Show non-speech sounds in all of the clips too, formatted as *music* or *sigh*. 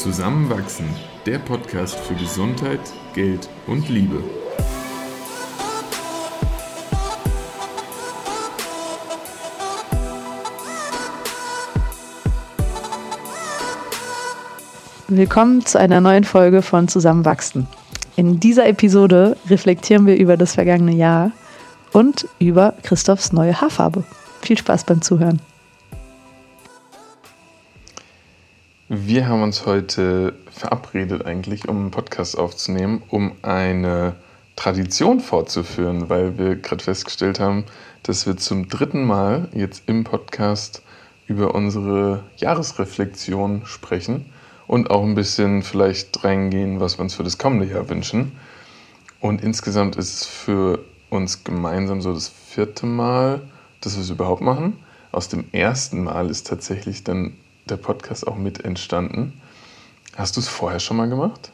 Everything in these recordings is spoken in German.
Zusammenwachsen, der Podcast für Gesundheit, Geld und Liebe. Willkommen zu einer neuen Folge von Zusammenwachsen. In dieser Episode reflektieren wir über das vergangene Jahr und über Christophs neue Haarfarbe. Viel Spaß beim Zuhören. Wir haben uns heute verabredet eigentlich, um einen Podcast aufzunehmen, um eine Tradition fortzuführen, weil wir gerade festgestellt haben, dass wir zum dritten Mal jetzt im Podcast über unsere Jahresreflexion sprechen und auch ein bisschen vielleicht reingehen, was wir uns für das kommende Jahr wünschen. Und insgesamt ist es für uns gemeinsam so das vierte Mal, dass wir es überhaupt machen. Aus dem ersten Mal ist tatsächlich dann der Podcast auch mit entstanden. Hast du es vorher schon mal gemacht?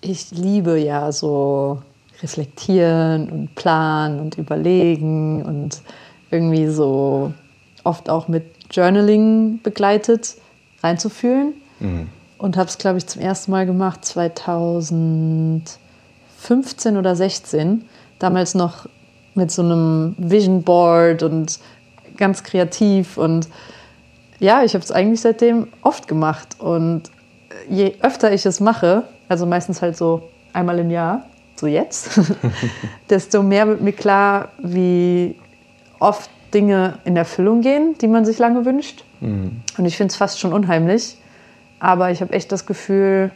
Ich liebe ja so reflektieren und planen und überlegen und irgendwie so oft auch mit Journaling begleitet reinzufühlen. Mhm. Und habe es, glaube ich, zum ersten Mal gemacht 2015 oder 16. Damals noch mit so einem Vision Board und ganz kreativ und ja, ich habe es eigentlich seitdem oft gemacht. Und je öfter ich es mache, also meistens halt so einmal im Jahr, so jetzt, *laughs* desto mehr wird mir klar, wie oft Dinge in Erfüllung gehen, die man sich lange wünscht. Mhm. Und ich finde es fast schon unheimlich. Aber ich habe echt das Gefühl,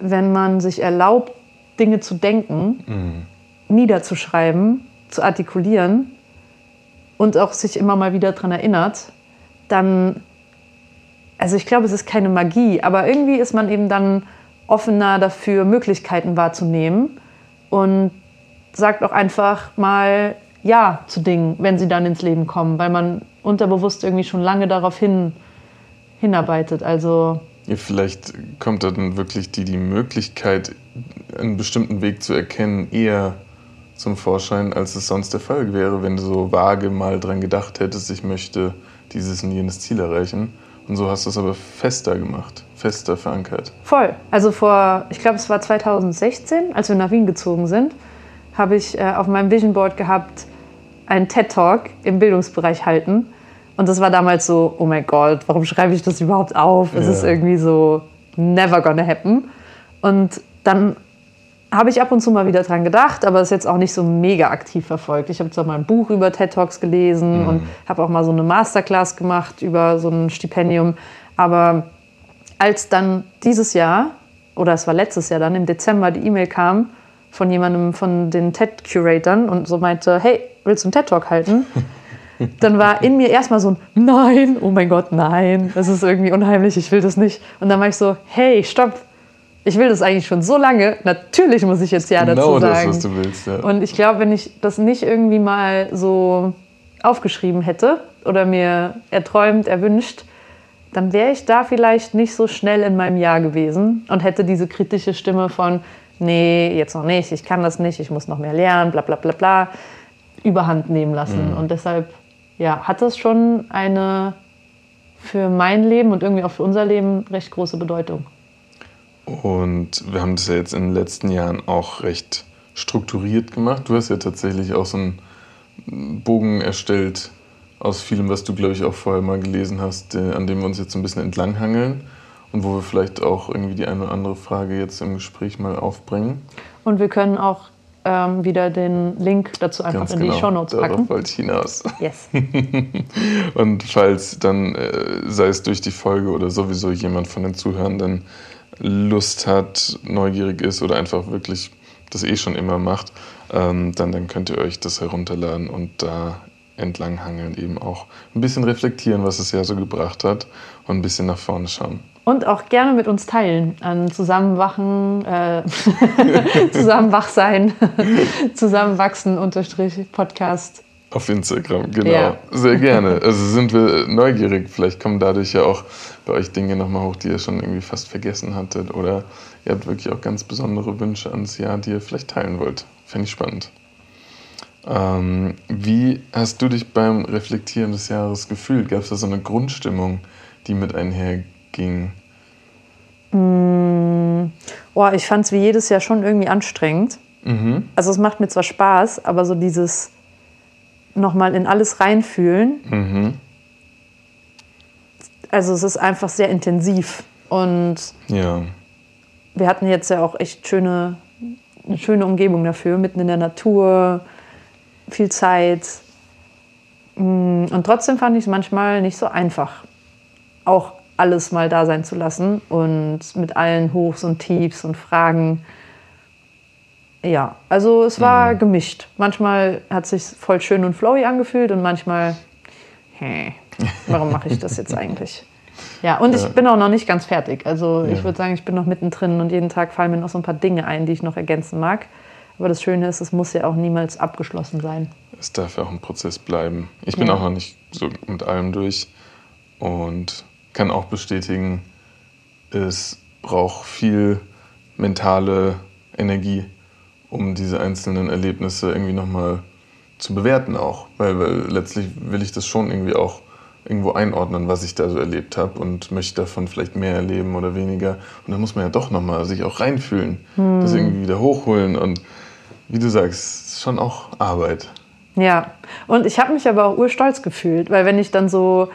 wenn man sich erlaubt, Dinge zu denken, mhm. niederzuschreiben, zu artikulieren und auch sich immer mal wieder daran erinnert, dann, also ich glaube, es ist keine Magie, aber irgendwie ist man eben dann offener dafür, Möglichkeiten wahrzunehmen und sagt auch einfach mal Ja zu Dingen, wenn sie dann ins Leben kommen, weil man unterbewusst irgendwie schon lange darauf hin, hinarbeitet. Also vielleicht kommt dann wirklich die, die Möglichkeit, einen bestimmten Weg zu erkennen, eher zum Vorschein, als es sonst der Fall wäre, wenn du so vage mal dran gedacht hättest, ich möchte dieses und jenes Ziel erreichen. Und so hast du es aber fester gemacht, fester verankert. Voll. Also vor, ich glaube, es war 2016, als wir nach Wien gezogen sind, habe ich äh, auf meinem Vision Board gehabt, einen TED Talk im Bildungsbereich halten. Und das war damals so, oh mein Gott, warum schreibe ich das überhaupt auf? Es ja. ist irgendwie so never gonna happen. Und dann habe ich ab und zu mal wieder dran gedacht, aber ist jetzt auch nicht so mega aktiv verfolgt. Ich habe zwar mal ein Buch über TED Talks gelesen mhm. und habe auch mal so eine Masterclass gemacht über so ein Stipendium. Aber als dann dieses Jahr, oder es war letztes Jahr dann, im Dezember die E-Mail kam von jemandem von den TED-Curatoren und so meinte, hey, willst du einen TED-Talk halten? *laughs* dann war in mir erstmal so ein Nein, oh mein Gott, nein, das ist irgendwie unheimlich, ich will das nicht. Und dann war ich so, hey, stopp, ich will das eigentlich schon so lange. Natürlich muss ich jetzt ja genau dazu sagen. Genau das, was du willst. Ja. Und ich glaube, wenn ich das nicht irgendwie mal so aufgeschrieben hätte oder mir erträumt, erwünscht, dann wäre ich da vielleicht nicht so schnell in meinem Jahr gewesen und hätte diese kritische Stimme von, nee, jetzt noch nicht, ich kann das nicht, ich muss noch mehr lernen, bla bla bla bla, überhand nehmen lassen. Mhm. Und deshalb ja, hat das schon eine für mein Leben und irgendwie auch für unser Leben recht große Bedeutung. Und wir haben das ja jetzt in den letzten Jahren auch recht strukturiert gemacht. Du hast ja tatsächlich auch so einen Bogen erstellt aus vielem, was du, glaube ich, auch vorher mal gelesen hast, an dem wir uns jetzt ein bisschen entlanghangeln und wo wir vielleicht auch irgendwie die eine oder andere Frage jetzt im Gespräch mal aufbringen. Und wir können auch ähm, wieder den Link dazu einfach Ganz in genau. die Show Notes packen. Darauf wollte ich hinaus. Yes. *laughs* und falls dann, äh, sei es durch die Folge oder sowieso jemand von den Zuhörenden Lust hat, neugierig ist oder einfach wirklich das eh schon immer macht, ähm, dann, dann könnt ihr euch das herunterladen und da entlanghangeln, eben auch ein bisschen reflektieren, was es ja so gebracht hat und ein bisschen nach vorne schauen. Und auch gerne mit uns teilen an Zusammenwachen, äh, *laughs* Zusammenwachsein, *laughs* Zusammenwachsen unterstrich Podcast auf Instagram, genau. Ja. Sehr gerne. Also sind wir neugierig. Vielleicht kommen dadurch ja auch bei euch Dinge nochmal hoch, die ihr schon irgendwie fast vergessen hattet. Oder ihr habt wirklich auch ganz besondere Wünsche ans Jahr, die ihr vielleicht teilen wollt. Fände ich spannend. Ähm, wie hast du dich beim Reflektieren des Jahres gefühlt? Gab es da so eine Grundstimmung, die mit einherging? ging? Mm, oh, ich fand es wie jedes Jahr schon irgendwie anstrengend. Mhm. Also es macht mir zwar Spaß, aber so dieses nochmal in alles reinfühlen. Mhm. Also es ist einfach sehr intensiv. Und Ja. wir hatten jetzt ja auch echt schöne, eine schöne Umgebung dafür, mitten in der Natur, viel Zeit. Mm, Und trotzdem fand ich es manchmal nicht so einfach, auch alles mal da sein zu lassen und mit allen Hochs und Tiefs und Fragen. Ja, also es war gemischt. Manchmal hat es sich voll schön und flowy angefühlt und manchmal, hä, warum mache ich das jetzt *laughs* eigentlich? Ja, und ich Ja. bin auch noch nicht ganz fertig. Also ich Ja. würde sagen, ich bin noch mittendrin und jeden Tag fallen mir noch so ein paar Dinge ein, die ich noch ergänzen mag. Aber das Schöne ist, es muss ja auch niemals abgeschlossen sein. Es darf ja auch ein Prozess bleiben. Ich bin Ja. auch noch nicht so mit allem durch und kann auch bestätigen, es braucht viel mentale Energie, um diese einzelnen Erlebnisse irgendwie nochmal zu bewerten auch. Weil, weil letztlich will ich das schon irgendwie auch irgendwo einordnen, was ich da so erlebt habe und möchte davon vielleicht mehr erleben oder weniger. Und da muss man ja doch nochmal sich auch reinfühlen, das irgendwie wieder hochholen und wie du sagst, schon auch Arbeit. Ja, und ich habe mich aber auch urstolz gefühlt, weil wenn ich dann so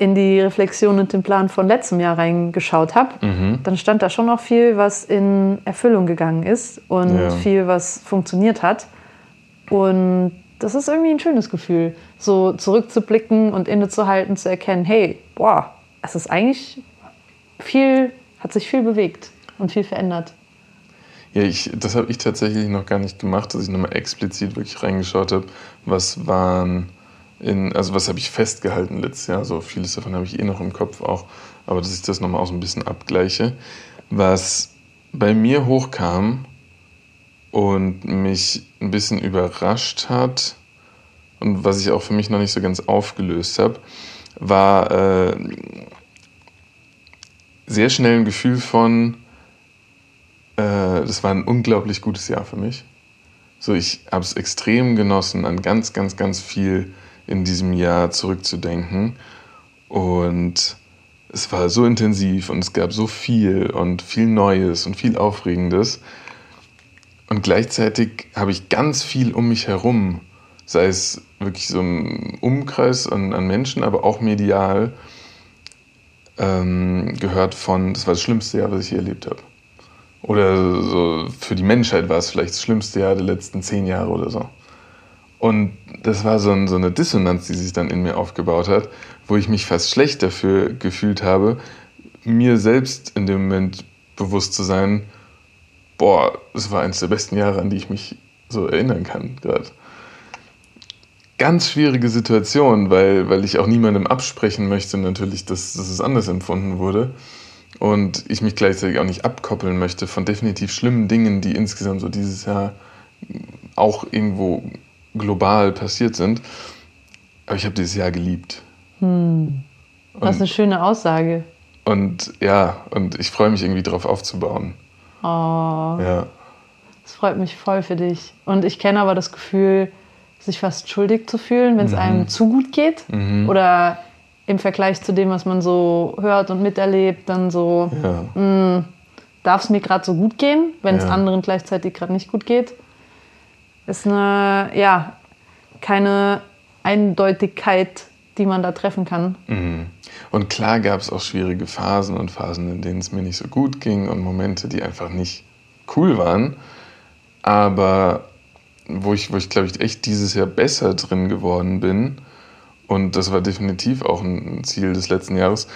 in die Reflexion und den Plan von letztem Jahr reingeschaut habe, dann stand da schon noch viel, was in Erfüllung gegangen ist und Ja. viel, was funktioniert hat. Und das ist irgendwie ein schönes Gefühl, so zurückzublicken und innezuhalten, zu erkennen, hey, boah, es ist eigentlich viel, hat sich viel bewegt und viel verändert. Ja, ich, das habe ich tatsächlich noch gar nicht gemacht, dass ich nochmal explizit wirklich reingeschaut habe, was waren in, also was habe ich festgehalten letztes Jahr, so vieles davon habe ich eh noch im Kopf auch, aber dass ich das nochmal auch so ein bisschen abgleiche. Was bei mir hochkam und mich ein bisschen überrascht hat und was ich auch für mich noch nicht so ganz aufgelöst habe, war äh, sehr schnell ein Gefühl von, äh, das war ein unglaublich gutes Jahr für mich. So, ich habe es extrem genossen, an ganz, ganz, ganz viel in diesem Jahr zurückzudenken. Und es war so intensiv und es gab so viel und viel Neues und viel Aufregendes. Und gleichzeitig habe ich ganz viel um mich herum, sei es wirklich so ein Umkreis an, an Menschen, aber auch medial, ähm, gehört von, das war das schlimmste Jahr, was ich je erlebt habe. Oder so für die Menschheit war es vielleicht das schlimmste Jahr der letzten zehn Jahre oder so. Und das war so, ein, so eine Dissonanz, die sich dann in mir aufgebaut hat, wo ich mich fast schlecht dafür gefühlt habe, mir selbst in dem Moment bewusst zu sein, boah, das war eines der besten Jahre, an die ich mich so erinnern kann gerade. Ganz schwierige Situation, weil, weil ich auch niemandem absprechen möchte, natürlich, dass, dass es anders empfunden wurde. Und ich mich gleichzeitig auch nicht abkoppeln möchte von definitiv schlimmen Dingen, die insgesamt so dieses Jahr auch irgendwo global passiert sind. Aber ich habe dieses Jahr geliebt. Was eine schöne Aussage. Und ja, und ich freue mich irgendwie darauf aufzubauen. Oh, Ja. das freut mich voll für dich. Und ich kenne aber das Gefühl, sich fast schuldig zu fühlen, wenn es einem zu gut geht. Oder im Vergleich zu dem, was man so hört und miterlebt, dann so, Ja. darf es mir gerade so gut gehen, wenn es Ja. anderen gleichzeitig gerade nicht gut geht. Ist eine, ja, keine Eindeutigkeit, die man da treffen kann. Mhm. Und klar gab es auch schwierige Phasen und Phasen, in denen es mir nicht so gut ging und Momente, die einfach nicht cool waren. Aber wo ich, wo ich glaube ich, echt dieses Jahr besser drin geworden bin, und das war definitiv auch ein Ziel des letzten Jahres,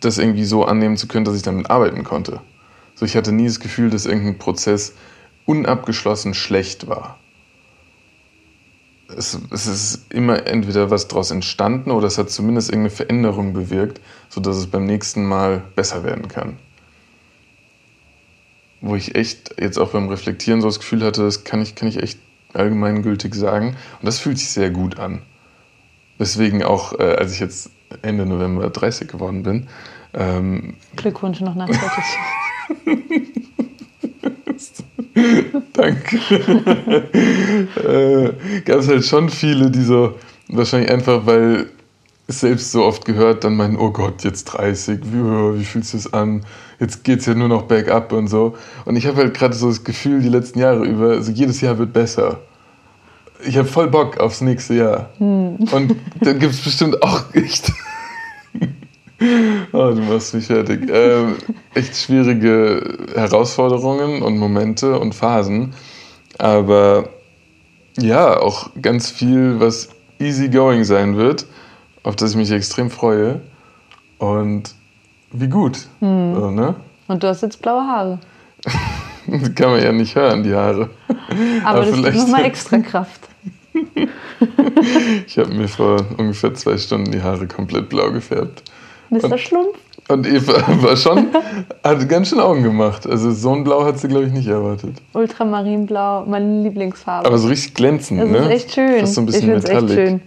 das irgendwie so annehmen zu können, dass ich damit arbeiten konnte. So, ich hatte nie das Gefühl, dass irgendein Prozess unabgeschlossen schlecht war. Es, es ist immer entweder was daraus entstanden oder es hat zumindest irgendeine Veränderung bewirkt, sodass es beim nächsten Mal besser werden kann. Wo ich echt jetzt auch beim Reflektieren so das Gefühl hatte, das kann ich, kann ich echt allgemeingültig sagen. Und das fühlt sich sehr gut an. Deswegen auch, äh, als ich jetzt Ende November 30 geworden bin, ähm, Glückwunsch noch nachträglich. *laughs* *laughs* *laughs* Danke. *laughs* äh, Gab es halt schon viele, die so, wahrscheinlich einfach, weil selbst so oft gehört, dann meinen, oh Gott, jetzt 30, wie, wie fühlst du es an? Jetzt geht es ja nur noch bergab und so. Und ich habe halt gerade so das Gefühl, die letzten Jahre über, also jedes Jahr wird besser. Ich habe voll Bock aufs nächste Jahr. Hm. Und dann gibt es bestimmt auch echt. *laughs* oh, du machst mich fertig. Ähm, echt schwierige Herausforderungen und Momente und Phasen. Aber ja, auch ganz viel, was easy going sein wird auf das ich mich extrem freue. Und wie gut. Hm. So, ne? Und du hast jetzt blaue Haare. *laughs* das kann man ja nicht hören, die Haare. Aber, Aber das gibt nochmal *laughs* extra Kraft. ich habe mir vor ungefähr zwei Stunden die Haare komplett blau gefärbt. Mr. Und, Schlumpf. Und Eva *laughs* war schon, hat ganz schön Augen gemacht. Also so ein Blau hat sie, glaube ich, nicht erwartet. Ultramarinblau, meine Lieblingsfarbe. Aber so richtig glänzend, das ne? Das ist echt schön. Das ist so ein bisschen ich metallic. Echt schön.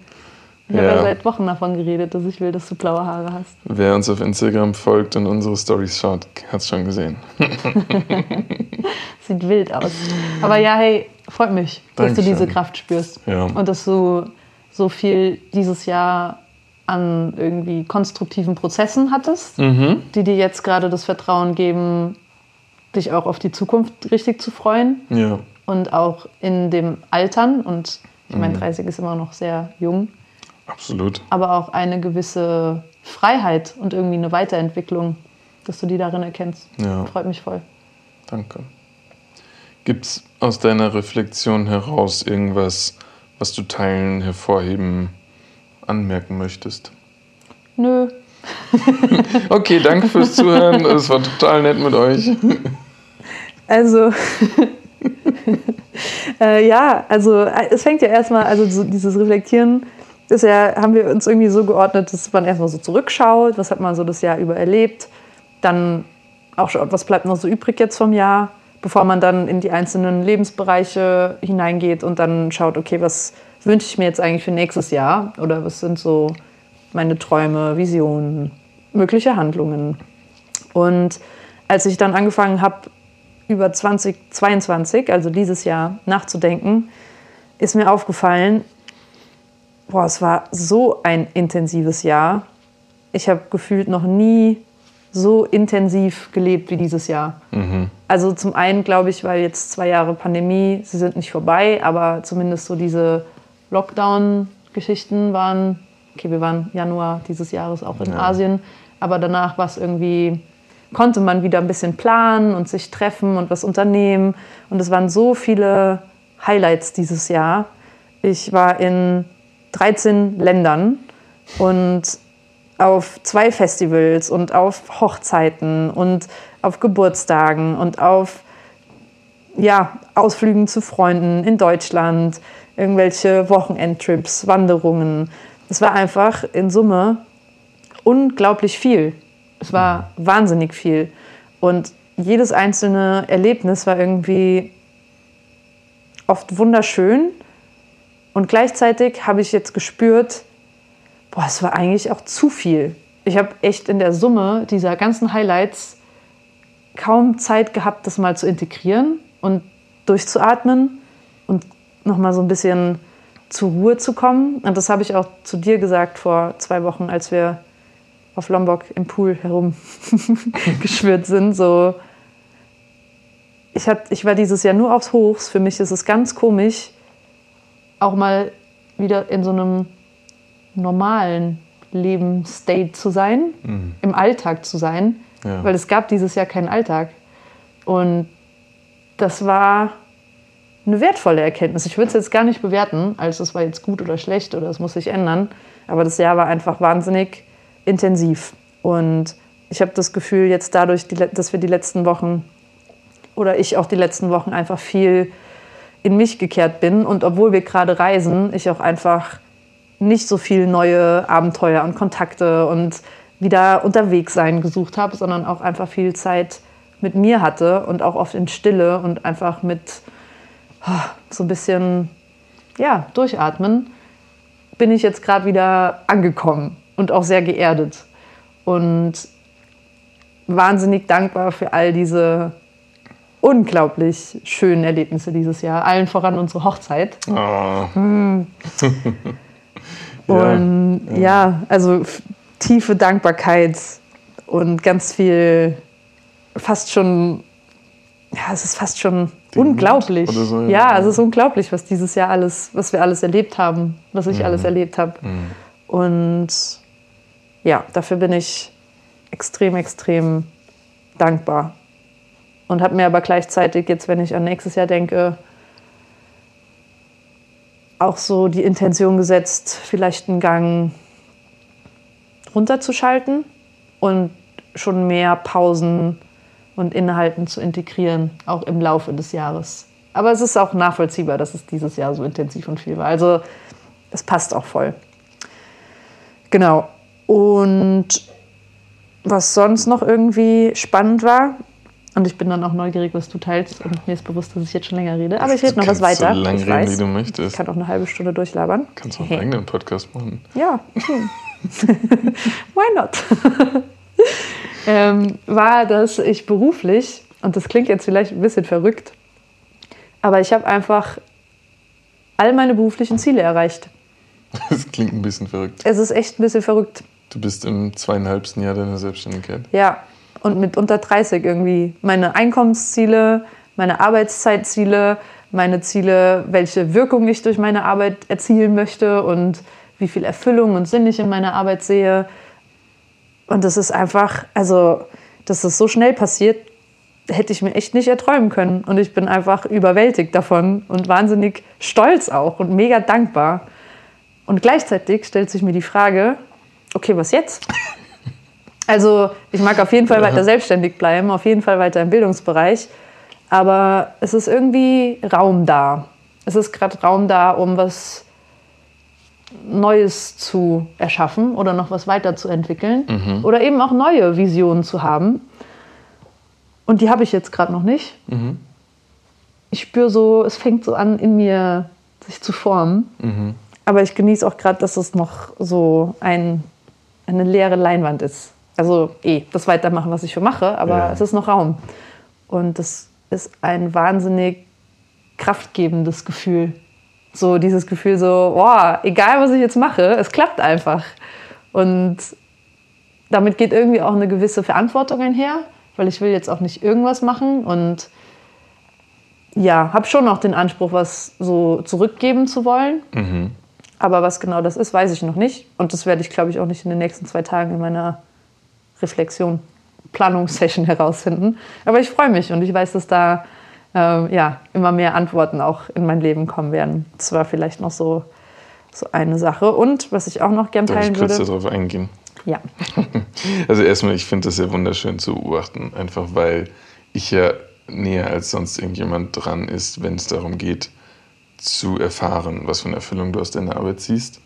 Ich ja. habe ja seit Wochen davon geredet, dass ich will, dass du blaue Haare hast. Wer uns auf Instagram folgt und unsere Stories schaut, hat es schon gesehen. *laughs* Sieht wild aus. Aber ja, hey, freut mich, dass Dankeschön. du diese Kraft spürst. Ja. Und dass du so viel dieses Jahr an irgendwie konstruktiven Prozessen hattest, mhm. die dir jetzt gerade das Vertrauen geben, dich auch auf die Zukunft richtig zu freuen. Ja. Und auch in dem Altern. Und ich meine, 30 mhm. ist immer noch sehr jung. Absolut. Aber auch eine gewisse Freiheit und irgendwie eine Weiterentwicklung, dass du die darin erkennst. Ja. Freut mich voll. Danke. Gibt es aus deiner Reflexion heraus irgendwas, was du teilen, hervorheben, anmerken möchtest? Nö. *laughs* okay, danke fürs Zuhören. Es war total nett mit euch. Also, *laughs* äh, ja, also äh, es fängt ja erstmal, also so dieses Reflektieren ist ja, haben wir uns irgendwie so geordnet, dass man erstmal so zurückschaut, was hat man so das Jahr über erlebt, dann auch schaut, was bleibt noch so übrig jetzt vom Jahr, bevor man dann in die einzelnen Lebensbereiche hineingeht und dann schaut, okay, was wünsche ich mir jetzt eigentlich für nächstes Jahr oder was sind so meine Träume, Visionen, mögliche Handlungen. Und als ich dann angefangen habe, über 2022, also dieses Jahr, nachzudenken, ist mir aufgefallen, boah, es war so ein intensives Jahr. Ich habe gefühlt noch nie so intensiv gelebt wie dieses Jahr. Mhm. Also zum einen glaube ich, weil jetzt zwei Jahre Pandemie, sie sind nicht vorbei, aber zumindest so diese Lockdown-Geschichten waren, okay, wir waren Januar dieses Jahres auch in ja. Asien, aber danach war es irgendwie, konnte man wieder ein bisschen planen und sich treffen und was unternehmen. Und es waren so viele Highlights dieses Jahr. Ich war in 13 Ländern und auf zwei Festivals und auf Hochzeiten und auf Geburtstagen und auf ja, Ausflügen zu Freunden in Deutschland, irgendwelche Wochenendtrips, Wanderungen. Es war einfach in Summe unglaublich viel. Es war wahnsinnig viel. Und jedes einzelne Erlebnis war irgendwie oft wunderschön und gleichzeitig habe ich jetzt gespürt, boah, es war eigentlich auch zu viel. Ich habe echt in der Summe dieser ganzen Highlights kaum Zeit gehabt, das mal zu integrieren und durchzuatmen nochmal so ein bisschen zur Ruhe zu kommen. Und das habe ich auch zu dir gesagt vor zwei Wochen, als wir auf Lombok im Pool herumgeschwört *laughs* sind. So, ich, hat, ich war dieses Jahr nur aufs Hochs. Für mich ist es ganz komisch, auch mal wieder in so einem normalen Lebensstate zu sein, mhm. im Alltag zu sein, ja. weil es gab dieses Jahr keinen Alltag. Und das war eine wertvolle Erkenntnis. Ich würde es jetzt gar nicht bewerten, als es war jetzt gut oder schlecht oder es muss sich ändern. Aber das Jahr war einfach wahnsinnig intensiv. Und ich habe das Gefühl, jetzt dadurch, dass wir die letzten Wochen oder ich auch die letzten Wochen einfach viel in mich gekehrt bin. Und obwohl wir gerade reisen, ich auch einfach nicht so viel neue Abenteuer und Kontakte und wieder unterwegs sein gesucht habe, sondern auch einfach viel Zeit mit mir hatte und auch oft in Stille und einfach mit so ein bisschen ja, durchatmen, bin ich jetzt gerade wieder angekommen und auch sehr geerdet und wahnsinnig dankbar für all diese unglaublich schönen Erlebnisse dieses Jahr. Allen voran unsere Hochzeit. *laughs* Oh. Mm. Und ja, ja also tiefe Dankbarkeit und ganz viel, fast schon, ja, es ist fast schon unglaublich. So, ja. ja, es ist unglaublich, was dieses Jahr alles, was wir alles erlebt haben, was ich mhm. alles erlebt habe. Mhm. Und ja, dafür bin ich extrem, extrem dankbar. Und habe mir aber gleichzeitig jetzt, wenn ich an nächstes Jahr denke, auch so die Intention gesetzt, vielleicht einen Gang runterzuschalten und schon mehr Pausen und Inhalten zu integrieren, auch im Laufe des Jahres. Aber es ist auch nachvollziehbar, dass es dieses Jahr so intensiv und viel war. Also es passt auch voll. Genau. Und was sonst noch irgendwie spannend war, und ich bin dann auch neugierig, was du teilst. Und mir ist bewusst, dass ich jetzt schon länger rede. Aber ich rede noch was weiter. so lange reden, weiß. wie du möchtest. Ich kann auch eine halbe Stunde durchlabern. Kannst du auch einen eigenen Podcast machen. Ja. *laughs* *laughs* Why not? *laughs* ähm, war, dass ich beruflich, und das klingt jetzt vielleicht ein bisschen verrückt, aber ich habe einfach all meine beruflichen Ziele erreicht. Das klingt ein bisschen verrückt. Es ist echt ein bisschen verrückt. Du bist im zweieinhalbsten Jahr deiner Selbstständigkeit. Ja, und mit unter 30 irgendwie. Meine Einkommensziele, meine Arbeitszeitziele, meine Ziele, welche Wirkung ich durch meine Arbeit erzielen möchte und wie viel Erfüllung und Sinn ich in meiner Arbeit sehe. Und das ist einfach, also, dass das so schnell passiert, hätte ich mir echt nicht erträumen können. Und ich bin einfach überwältigt davon und wahnsinnig stolz auch und mega dankbar. Und gleichzeitig stellt sich mir die Frage, okay, was jetzt? *laughs* Also ich mag auf jeden Fall weiter selbstständig bleiben, auf jeden Fall weiter im Bildungsbereich. Aber es ist irgendwie Raum da. Es ist gerade Raum da, um was Neues zu erschaffen oder noch was weiterzuentwickeln mhm. oder eben auch neue Visionen zu haben. Und die habe ich jetzt gerade noch nicht. Mhm. Ich spüre so, es fängt so an, in mir sich zu formen. Mhm. Aber ich genieße auch gerade, dass es noch so ein, eine leere Leinwand ist. Also eh, das weitermachen, was ich für mache, aber ja. es ist noch Raum. Und das ist ein wahnsinnig kraftgebendes Gefühl. So dieses Gefühl so, boah, egal was ich jetzt mache, es klappt einfach. Und damit geht irgendwie auch eine gewisse Verantwortung einher, weil ich will jetzt auch nicht irgendwas machen und ja, habe schon noch den Anspruch, was so zurückgeben zu wollen. Mhm. Aber was genau das ist, weiß ich noch nicht. Und das werde ich, glaube ich, auch nicht in den nächsten zwei Tagen in meiner Reflexion, Planungssession *laughs* herausfinden. Aber ich freue mich und ich weiß, dass da äh, ja, immer mehr Antworten auch in mein Leben kommen werden. Das war vielleicht noch so, so eine Sache. Und was ich auch noch gern teilen Darf ich kurz darauf eingehen? Ja. *laughs* Also erstmal, ich finde das ja wunderschön zu beobachten, einfach weil ich ja näher als sonst irgendjemand dran ist, wenn es darum geht, zu erfahren, was für eine Erfüllung du aus deiner Arbeit ziehst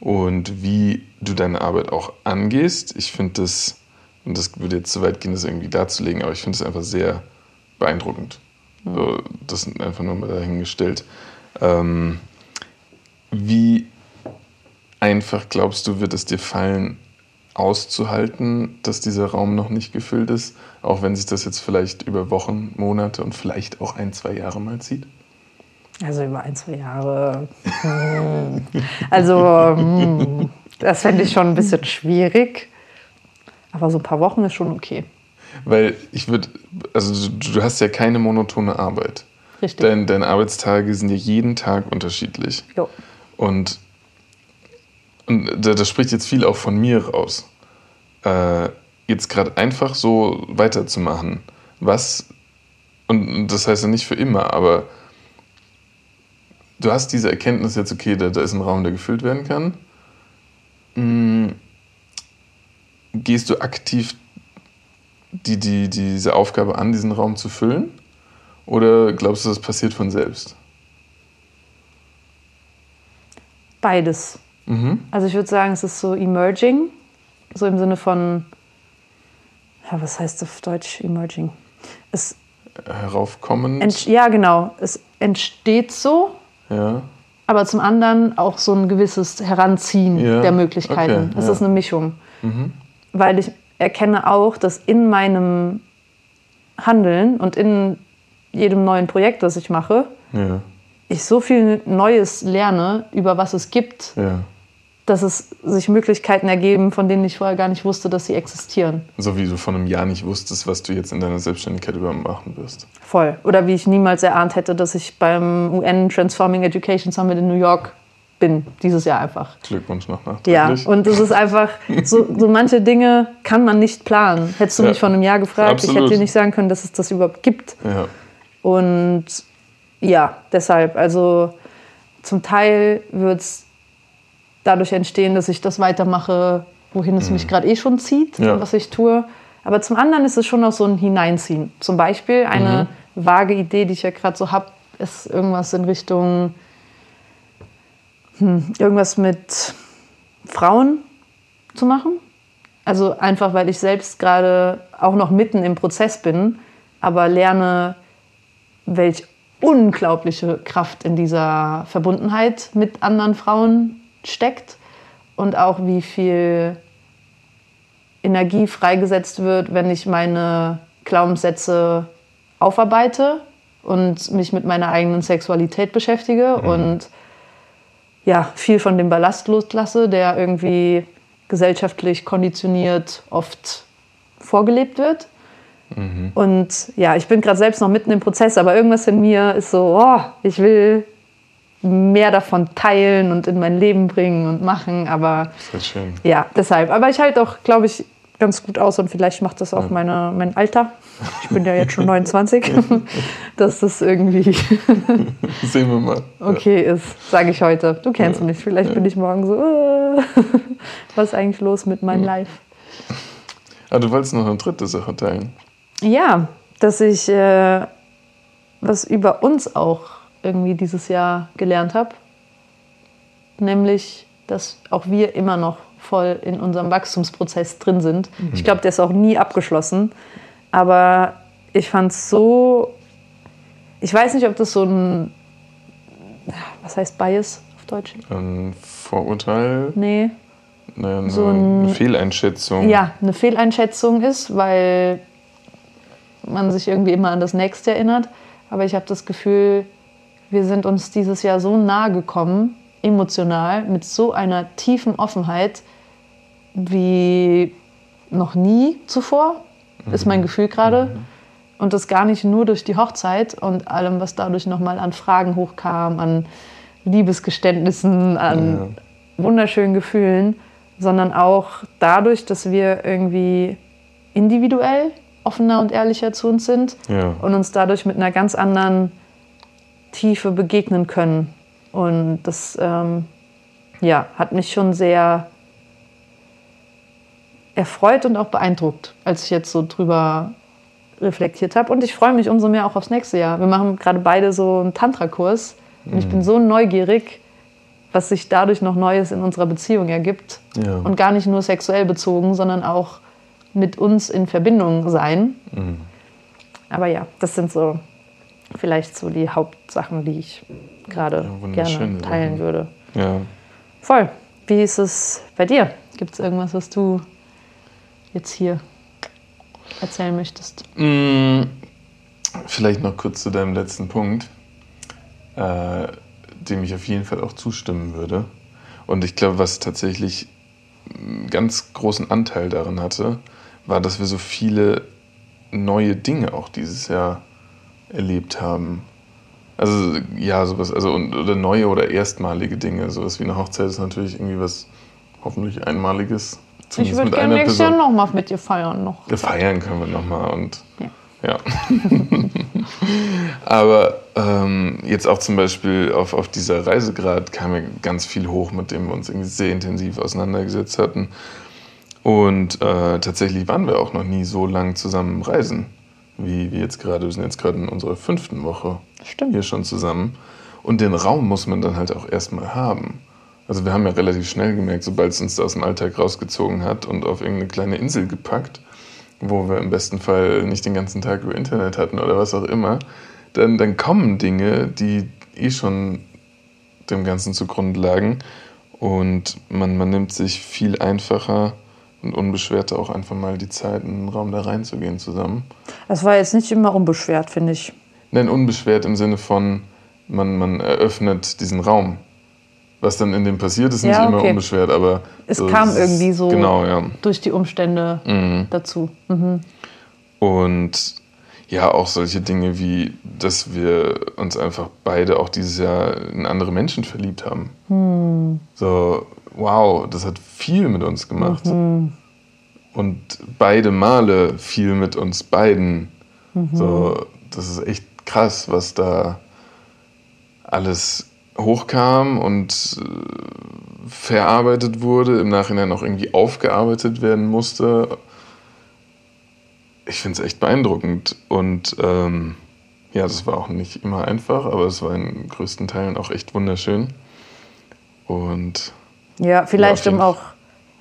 und wie du deine Arbeit auch angehst. Ich finde das, und das würde jetzt zu weit gehen, das irgendwie darzulegen, aber ich finde es einfach sehr beeindruckend. So, das sind einfach nur mal dahingestellt. Ähm, wie einfach glaubst du, wird es dir fallen, auszuhalten, dass dieser Raum noch nicht gefüllt ist, auch wenn sich das jetzt vielleicht über Wochen, Monate und vielleicht auch ein, zwei Jahre mal zieht? Also über ein, zwei Jahre. Hm. Also, hm, das fände ich schon ein bisschen schwierig. Aber so ein paar Wochen ist schon okay. Weil ich würde, also du, du, hast ja keine monotone Arbeit. Richtig. Dein, deine Arbeitstage sind ja jeden Tag unterschiedlich. Jo. Und, und das spricht jetzt viel auch von mir raus. Äh, jetzt gerade einfach so weiterzumachen. Was, und das heißt ja nicht für immer, aber du hast diese Erkenntnis jetzt, okay, da, da ist ein Raum, der gefüllt werden kann. Mhm. Gehst du aktiv die, die, diese Aufgabe an, diesen Raum zu füllen? Oder glaubst du, das passiert von selbst? Beides. Mhm. Also ich würde sagen, es ist so emerging, so im Sinne von, ja, was heißt auf Deutsch emerging? Es Heraufkommend? Ja, genau. Es entsteht so, ja. Aber zum anderen auch so ein gewisses Heranziehen ja. der Möglichkeiten. Es ja. ist eine Mischung. Mhm. Weil ich erkenne auch, dass in meinem Handeln und in jedem neuen Projekt, das ich mache, ja. ich so viel Neues lerne, über was es gibt, dass es sich Möglichkeiten ergeben, von denen ich vorher gar nicht wusste, dass sie existieren. So wie du vor einem Jahr nicht wusstest, was du jetzt in deiner Selbstständigkeit überhaupt machen wirst. Voll. Oder wie ich niemals erahnt hätte, dass ich beim UN Transforming Education Summit in New York bin, dieses Jahr einfach. Glückwunsch noch Ja, und es ist einfach, so, so manche Dinge kann man nicht planen. Hättest du Ja. mich vor einem Jahr gefragt, Absolut. ich hätte dir nicht sagen können, dass es das überhaupt gibt. Ja. Und ja, deshalb, also zum Teil wird es dadurch entstehen, dass ich das weitermache, wohin es mich gerade eh schon zieht, Ja. was ich tue. Aber zum anderen ist es schon auch so ein Hineinziehen. Zum Beispiel eine vage Idee, die ich ja gerade so habe, ist irgendwas in Richtung, hm, irgendwas mit Frauen zu machen. Also einfach, weil ich selbst gerade auch noch mitten im Prozess bin, aber lerne, welch unglaubliche Kraft in dieser Verbundenheit mit anderen Frauen steckt und auch wie viel Energie freigesetzt wird, wenn ich meine Glaubenssätze aufarbeite und mich mit meiner eigenen Sexualität beschäftige und ja, viel von dem Ballast loslasse, der irgendwie gesellschaftlich konditioniert oft vorgelebt wird. Und ja, ich bin gerade selbst noch mitten im Prozess, aber irgendwas in mir ist so, oh, ich will mehr davon teilen und in mein Leben bringen und machen, aber ja, deshalb. Aber ich halte auch, glaube ich, ganz gut aus und vielleicht macht das auch meine, mein Alter. Ich bin ja jetzt schon *laughs* 29, *laughs* dass das irgendwie *laughs* Sehen wir mal. okay ist, sage ich heute. Du kennst mich, vielleicht bin ich morgen so, äh, was ist eigentlich los mit meinem Life? Ah, du wolltest noch eine dritte Sache teilen. Ja, dass ich äh, was über uns auch irgendwie dieses Jahr gelernt habe. Nämlich, dass auch wir immer noch voll in unserem Wachstumsprozess drin sind. Ich glaube, der ist auch nie abgeschlossen. Aber ich fand es so. Ich weiß nicht, ob das so ein. Was heißt Bias auf Deutsch? Ein Vorurteil, Nee. eine, eine So ein- Fehleinschätzung. ja, eine Fehleinschätzung ist, weil man sich irgendwie immer an das Nächste erinnert. Aber ich habe das Gefühl, wir sind uns dieses Jahr so nahe gekommen, emotional, mit so einer tiefen Offenheit wie noch nie zuvor, ist mein Gefühl gerade. Und das gar nicht nur durch die Hochzeit und allem, was dadurch nochmal an Fragen hochkam, an Liebesgeständnissen, an wunderschönen Gefühlen, sondern auch dadurch, dass wir irgendwie individuell offener und ehrlicher zu uns sind Ja. und uns dadurch mit einer ganz anderen Tiefe begegnen können. Und das ähm, ja, hat mich schon sehr erfreut und auch beeindruckt, als ich jetzt so drüber reflektiert habe. Und ich freue mich umso mehr auch aufs nächste Jahr. Wir machen gerade beide so einen Tantra-Kurs und ich bin so neugierig, was sich dadurch noch Neues in unserer Beziehung ergibt. Ja. Und gar nicht nur sexuell bezogen, sondern auch mit uns in Verbindung sein. Aber ja, das sind so vielleicht so die Hauptsachen, die ich gerade Ja, gerne teilen Sachen. würde. ja. Voll. Wie ist es bei dir? Gibt es irgendwas, was du jetzt hier erzählen möchtest? Mm, Vielleicht noch kurz zu deinem letzten Punkt, äh, dem ich auf jeden Fall auch zustimmen würde. Und ich glaube, was tatsächlich einen ganz großen Anteil daran hatte, war, dass wir so viele neue Dinge auch dieses Jahr erlebt haben. Also ja, sowas, also und, oder neue oder erstmalige Dinge. Sowas wie eine Hochzeit ist natürlich irgendwie was hoffentlich Einmaliges. Ich würde gerne nächstes. Jahr nochmal mit dir feiern. Noch. Ja, Feiern können wir nochmal und Ja. ja. *laughs* Aber ähm, jetzt auch zum Beispiel auf, auf dieser Reise gerade kam ja ganz viel hoch, mit dem wir uns irgendwie sehr intensiv auseinandergesetzt hatten. Und äh, tatsächlich waren wir auch noch nie so lang zusammen reisen, wie, wie jetzt gerade. Wir sind jetzt gerade in unserer fünften Woche Stimmt. hier schon zusammen. Und den Raum muss man dann halt auch erstmal haben. Also wir haben ja relativ schnell gemerkt, sobald es uns da aus dem Alltag rausgezogen hat und auf irgendeine kleine Insel gepackt, wo wir im besten Fall nicht den ganzen Tag über Internet hatten oder was auch immer, dann, dann kommen Dinge, die eh schon dem Ganzen zugrunde lagen. Und man, man nimmt sich viel einfacher und unbeschwerter auch einfach mal die Zeit, in den Raum da reinzugehen zusammen. Das war jetzt nicht immer unbeschwert, finde ich. Nein, unbeschwert im Sinne von, man, man eröffnet diesen Raum. Was dann in dem passiert, ist nicht Ja, immer okay. unbeschwert, aber. Es so, kam ist- irgendwie so Genau, ja. durch die Umstände dazu. Mhm. Und ja, auch solche Dinge wie, dass wir uns einfach beide auch dieses Jahr in andere Menschen verliebt haben. Hm. So, wow, das hat viel mit uns gemacht. Mhm. Und beide Male viel mit uns beiden. Mhm. So, das ist echt krass, was da alles hochkam und äh, verarbeitet wurde, im Nachhinein auch irgendwie aufgearbeitet werden musste. Ich finde es echt beeindruckend und ähm, ja, das war auch nicht immer einfach, aber es war in größten Teilen auch echt wunderschön. Und Ja, vielleicht Ja, um auch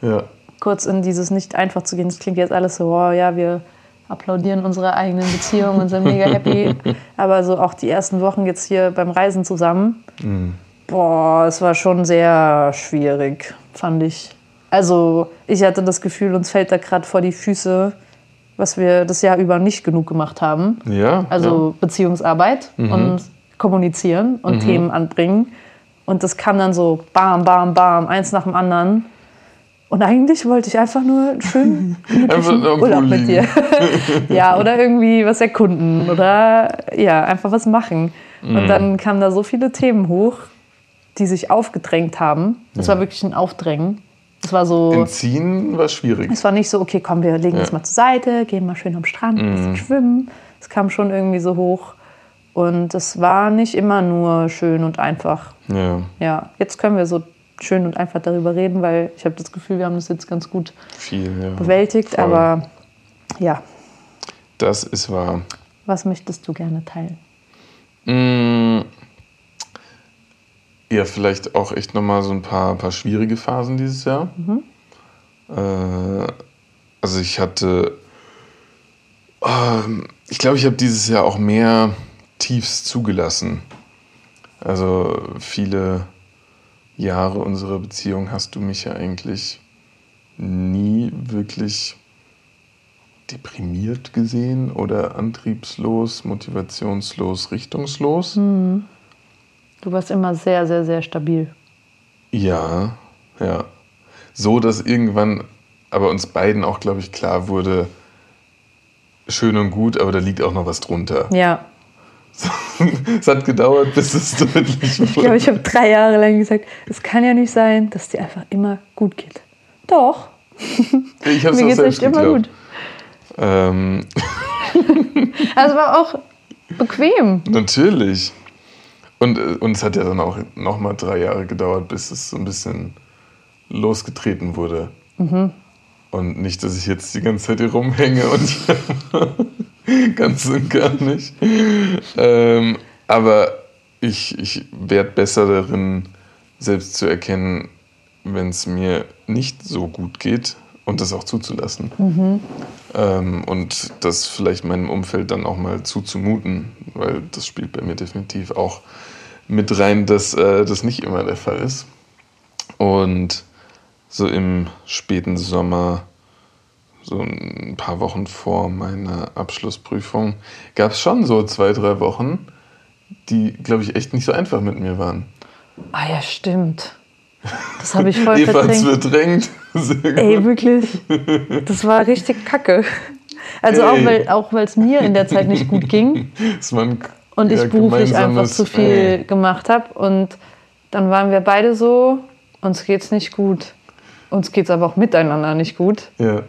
ja, kurz in dieses nicht einfach zu gehen. Das klingt jetzt alles so, wow, ja, wir applaudieren unsere eigenen Beziehungen und sind mega happy. *laughs* Aber so auch die ersten Wochen jetzt hier beim Reisen zusammen, boah, es war schon sehr schwierig, fand ich. Also ich hatte das Gefühl, uns fällt da gerade vor die Füße, was wir das Jahr über nicht genug gemacht haben. ja, Also Beziehungsarbeit und kommunizieren und Themen anbringen. Und das kam dann so bam, bam, bam, eins nach dem anderen. Und eigentlich wollte ich einfach nur ja. *laughs* am Urlaub mit dir. *laughs* ja, oder irgendwie was erkunden oder ja, einfach was machen. Und dann kamen da so viele Themen hoch, die sich aufgedrängt haben. Das war wirklich ein Aufdrängen. Es war so. Entziehen war schwierig. Es war nicht so, okay, komm, wir legen Ja. mal zur Seite, gehen mal schön am Strand, ein bisschen schwimmen. Es kam schon irgendwie so hoch. Und es war nicht immer nur schön und einfach. Ja, Ja, jetzt können wir so schön und einfach darüber reden, weil ich habe das Gefühl, wir haben das jetzt ganz gut viel, ja. bewältigt. Voll. Aber ja, Das ist wahr. was möchtest du gerne teilen? Mm, Ja, vielleicht auch echt nochmal so ein paar, paar schwierige Phasen dieses Jahr. Äh, also ich hatte, ähm, ich glaube, ich habe dieses Jahr auch mehr Tiefs zugelassen. Also viele Jahre unserer Beziehung hast du mich ja eigentlich nie wirklich deprimiert gesehen oder antriebslos, motivationslos, richtungslos. Du warst immer sehr, sehr, sehr stabil. Ja, ja. So, dass irgendwann aber uns beiden auch, glaube ich, klar wurde, schön und gut, aber da liegt auch noch was drunter. Ja, es hat gedauert, bis es deutlich ich glaube, wurde. ich habe drei Jahre lang gesagt, es kann ja nicht sein, dass dir einfach immer gut geht. Doch, Ich habe es *laughs* mir geht echt immer gut. Ähm, *laughs* Also war auch bequem. natürlich. Und, äh, und es hat ja dann auch noch mal drei Jahre gedauert, bis es so ein bisschen losgetreten wurde. Und nicht, dass ich jetzt die ganze Zeit hier rumhänge und *laughs* *laughs* ganz und gar nicht. Ähm, aber ich, ich werde besser darin, selbst zu erkennen, wenn es mir nicht so gut geht und das auch zuzulassen. Ähm, und das vielleicht meinem Umfeld dann auch mal zuzumuten, weil das spielt bei mir definitiv auch mit rein, dass äh, das nicht immer der Fall ist. Und so im späten Sommer, so ein paar Wochen vor meiner Abschlussprüfung, gab es schon so zwei, drei Wochen, die, glaube ich, echt nicht so einfach mit mir waren. Ah ja, stimmt. Das habe ich voll *laughs* Eva verdrängt. verdrängt. *laughs* Ey, wirklich. Das war richtig kacke. Also auch Ey. weil auch weil es mir in der Zeit nicht gut ging Das war ein, und ich ja, beruflich einfach zu viel Ey. gemacht habe. Und dann waren wir beide so, uns geht's nicht gut. Uns geht's aber auch miteinander nicht gut. Ja.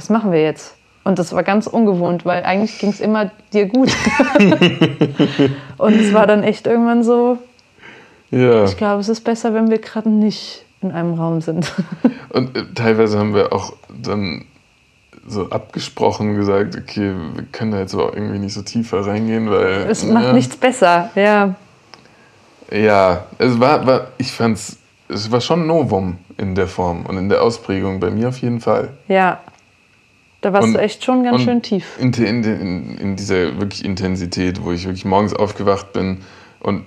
Was machen wir jetzt? Und das war ganz ungewohnt, weil eigentlich ging es immer dir gut. *laughs* und es war dann echt irgendwann so, ja. ich glaube, es ist besser, wenn wir gerade nicht in einem Raum sind. *laughs* Und äh, teilweise haben wir auch dann so abgesprochen gesagt, okay, wir können da jetzt aber auch irgendwie nicht so tiefer reingehen, weil Es macht ja, nichts besser, ja. Ja, es war, war ich fand's, es war schon ein Novum in der Form und in der Ausprägung bei mir auf jeden Fall. Ja. Da warst Und- du echt schon ganz schön tief. In, in, in, in dieser wirklich Intensität, wo ich wirklich morgens aufgewacht bin und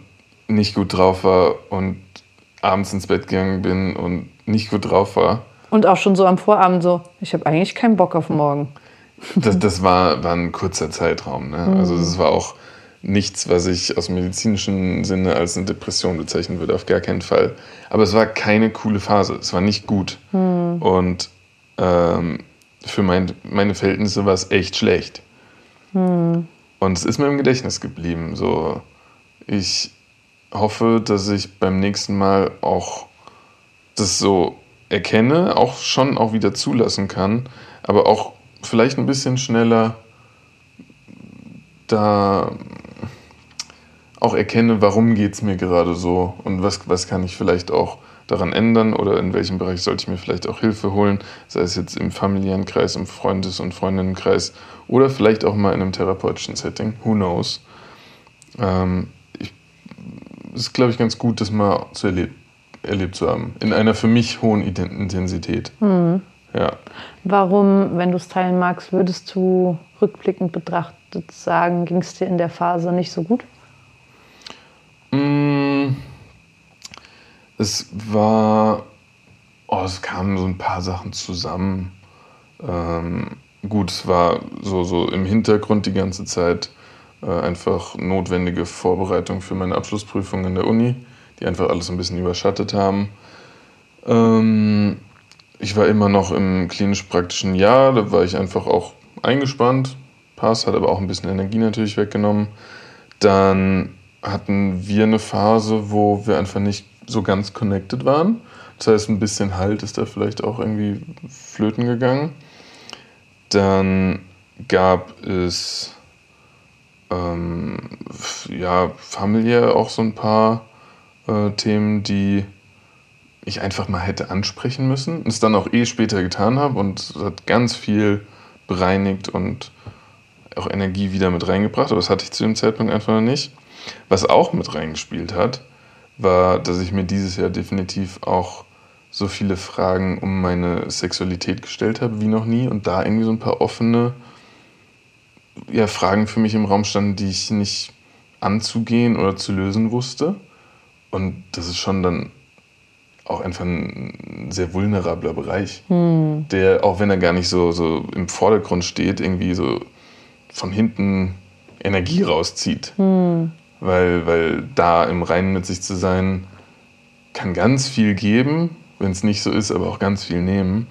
nicht gut drauf war und abends ins Bett gegangen bin und nicht gut drauf war. Und auch schon so am Vorabend so, ich habe eigentlich keinen Bock auf morgen. Das, das war, war ein kurzer Zeitraum. Ne? Also das war auch nichts, was ich aus medizinischen Sinne als eine Depression bezeichnen würde, auf gar keinen Fall. Aber es war keine coole Phase, es war nicht gut. Hm. Und ähm, für mein, meine Verhältnisse war es echt schlecht. Hm. Und es ist mir im Gedächtnis geblieben. So, ich hoffe, dass ich beim nächsten Mal auch das so erkenne, auch schon auch wieder zulassen kann, aber auch vielleicht ein bisschen schneller da auch erkenne, warum geht es mir gerade so und was, was kann ich vielleicht auch daran ändern oder in welchem Bereich sollte ich mir vielleicht auch Hilfe holen, sei es jetzt im familiären Kreis, im Freundes- und Freundinnenkreis oder vielleicht auch mal in einem therapeutischen Setting, who knows. Ähm, ich, es ist, glaube ich, ganz gut, das mal zu erleben erlebt zu haben. In einer für mich hohen Intensität. Mhm. Ja. Warum, wenn du es teilen magst, würdest du rückblickend betrachtet sagen, ging es dir in der Phase nicht so gut? Mm, es war, oh, es kamen so ein paar Sachen zusammen. Ähm, gut, es war so, so im Hintergrund die ganze Zeit äh, einfach notwendige Vorbereitung für meine Abschlussprüfung in der Uni die einfach alles ein bisschen überschattet haben. Ähm, ich war immer noch im klinisch-praktischen Jahr, da war ich einfach auch eingespannt. Pass hat aber auch ein bisschen Energie natürlich weggenommen. Dann hatten wir eine Phase, wo wir einfach nicht so ganz connected waren. Das heißt, ein bisschen Halt ist da vielleicht auch irgendwie flöten gegangen. Dann gab es ähm, ja familiär auch so ein paar äh, Themen, die ich einfach mal hätte ansprechen müssen und es dann auch eh später getan habe und es hat ganz viel bereinigt und auch Energie wieder mit reingebracht, aber das hatte ich zu dem Zeitpunkt einfach noch nicht. Was auch mit reingespielt hat, war, dass ich mir dieses Jahr definitiv auch so viele Fragen um meine Sexualität gestellt habe wie noch nie und da irgendwie so ein paar offene ja, Fragen für mich im Raum standen, die ich nicht anzugehen oder zu lösen wusste. Und das ist schon dann auch einfach ein sehr vulnerabler Bereich, hm. der, auch wenn er gar nicht so, so im Vordergrund steht, irgendwie so von hinten Energie rauszieht. Hm. Weil, weil da im Reinen mit sich zu sein, kann ganz viel geben, wenn es nicht so ist, aber auch ganz viel nehmen.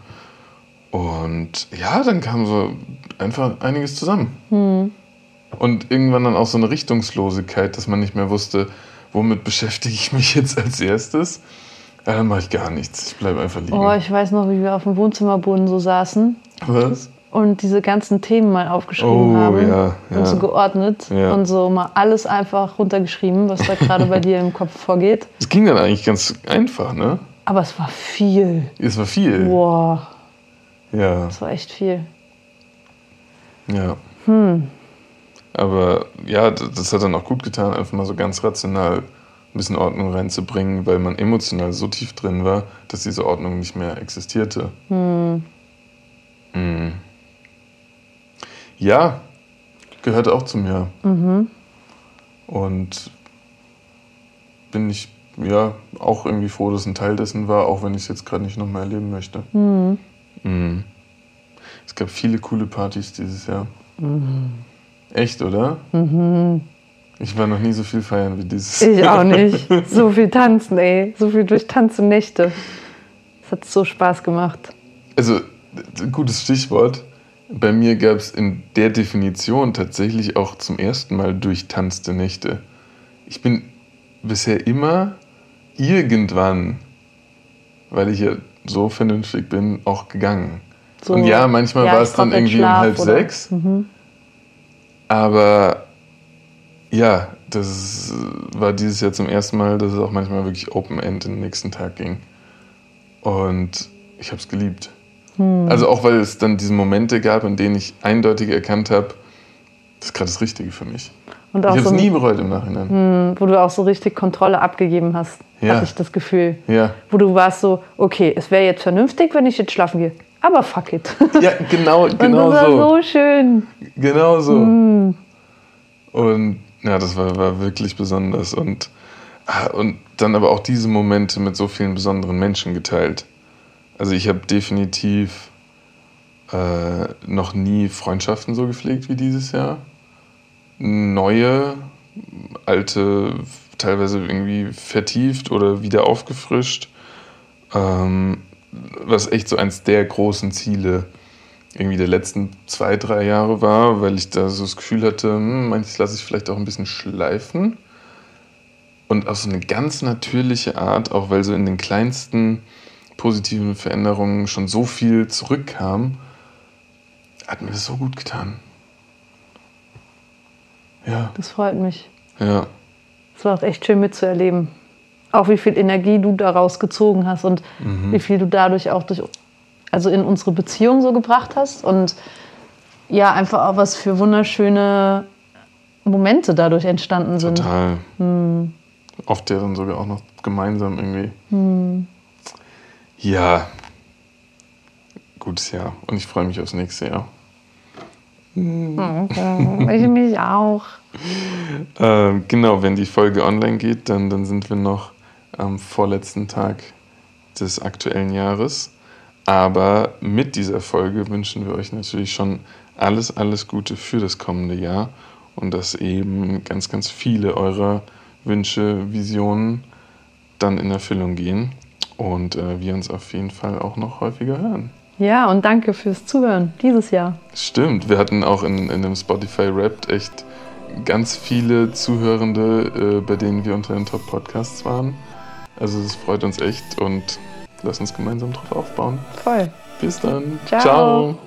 Und ja, dann kam so einfach einiges zusammen. Hm. Und irgendwann dann auch so eine Richtungslosigkeit, dass man nicht mehr wusste, womit beschäftige ich mich jetzt als erstes? Ja, dann mache ich gar nichts. Ich bleibe einfach liegen. Oh, ich weiß noch, wie wir auf dem Wohnzimmerboden so saßen. Was? Und diese ganzen Themen mal aufgeschrieben oh, haben. Ja, ja. Und so geordnet. Ja. Und so mal alles einfach runtergeschrieben, was da gerade bei dir im Kopf vorgeht. Es ging dann eigentlich ganz einfach, ne? Aber es war viel. Es war viel. Boah. Ja. Es war echt viel. Ja. Hm. Aber ja, das hat dann auch gut getan, einfach mal so ganz rational ein bisschen Ordnung reinzubringen, weil man emotional so tief drin war, dass diese Ordnung nicht mehr existierte. Hm. Mhm. Ja, gehört auch zu mir. Mhm. Und bin ich ja auch irgendwie froh, dass ein Teil dessen war, auch wenn ich es jetzt gerade nicht nochmal erleben möchte. Mhm. Mhm. Es gab viele coole Partys dieses Jahr. Mhm. Echt, oder? Mhm. Ich war noch nie so viel feiern wie dieses. Ich auch nicht. *laughs* So viel tanzen, ey. So viel durch Tanz und Nächte. Es hat so Spaß gemacht. Also, gutes Stichwort. Bei mir gab es in der Definition tatsächlich auch zum ersten Mal durchtanzte Nächte. Ich bin bisher immer irgendwann, weil ich ja so vernünftig bin, auch gegangen. So, und ja, manchmal ja, war es dann irgendwie Schlaf, um halb oder? sechs. Mhm. Aber ja, das war dieses Jahr zum ersten Mal, dass es auch manchmal wirklich Open End in den nächsten Tag ging. Und ich habe es geliebt. Hm. Also auch weil es dann diese Momente gab, in denen ich eindeutig erkannt habe, das ist gerade das Richtige für mich. Und ich habe es so nie bereut im Nachhinein. Hm, wo du auch so richtig Kontrolle abgegeben hast, ja. hatte ich das Gefühl. Ja. Wo du warst so, okay, es wäre jetzt vernünftig, wenn ich jetzt schlafen gehe aber fuck it. Ja, genau, *laughs* genau und das so. war so schön. Genau so. Mm. Und ja, das war, war wirklich besonders. Und, ah, und dann aber auch diese Momente mit so vielen besonderen Menschen geteilt. Also ich habe definitiv äh, noch nie Freundschaften so gepflegt wie dieses Jahr. Neue alte teilweise irgendwie vertieft oder wieder aufgefrischt. Ähm, was echt so eins der großen Ziele irgendwie der letzten zwei, drei Jahre war, weil ich da so das Gefühl hatte, hm, manches lasse ich vielleicht auch ein bisschen schleifen. Und auf so eine ganz natürliche Art, auch weil so in den kleinsten positiven Veränderungen schon so viel zurückkam, hat mir das so gut getan. Ja. Das freut mich. Ja. Es war auch echt schön mitzuerleben. Auch wie viel Energie du daraus gezogen hast und Mhm. wie viel du dadurch auch durch, also in unsere Beziehung so gebracht hast. Und ja, einfach auch was für wunderschöne Momente dadurch entstanden sind. Total. Hm. Oft ja dann sogar auch noch gemeinsam irgendwie. Ja. Gutes Jahr. Und ich freue mich aufs nächste Jahr. Ich mich auch. *laughs* Ähm, genau, wenn die Folge online geht, dann, dann sind wir noch am vorletzten Tag des aktuellen Jahres. Aber mit dieser Folge wünschen wir euch natürlich schon alles, alles Gute für das kommende Jahr und dass eben ganz, ganz viele eurer Wünsche, Visionen dann in Erfüllung gehen und äh, wir uns auf jeden Fall auch noch häufiger hören. Ja, und danke fürs Zuhören dieses Jahr. Stimmt, wir hatten auch in, in dem Spotify Wrapped echt ganz viele Zuhörende, äh, bei denen wir unter den Top-Podcasts waren. Also das freut uns echt und lass uns gemeinsam drauf aufbauen. Voll. Bis dann. Ciao. Ciao.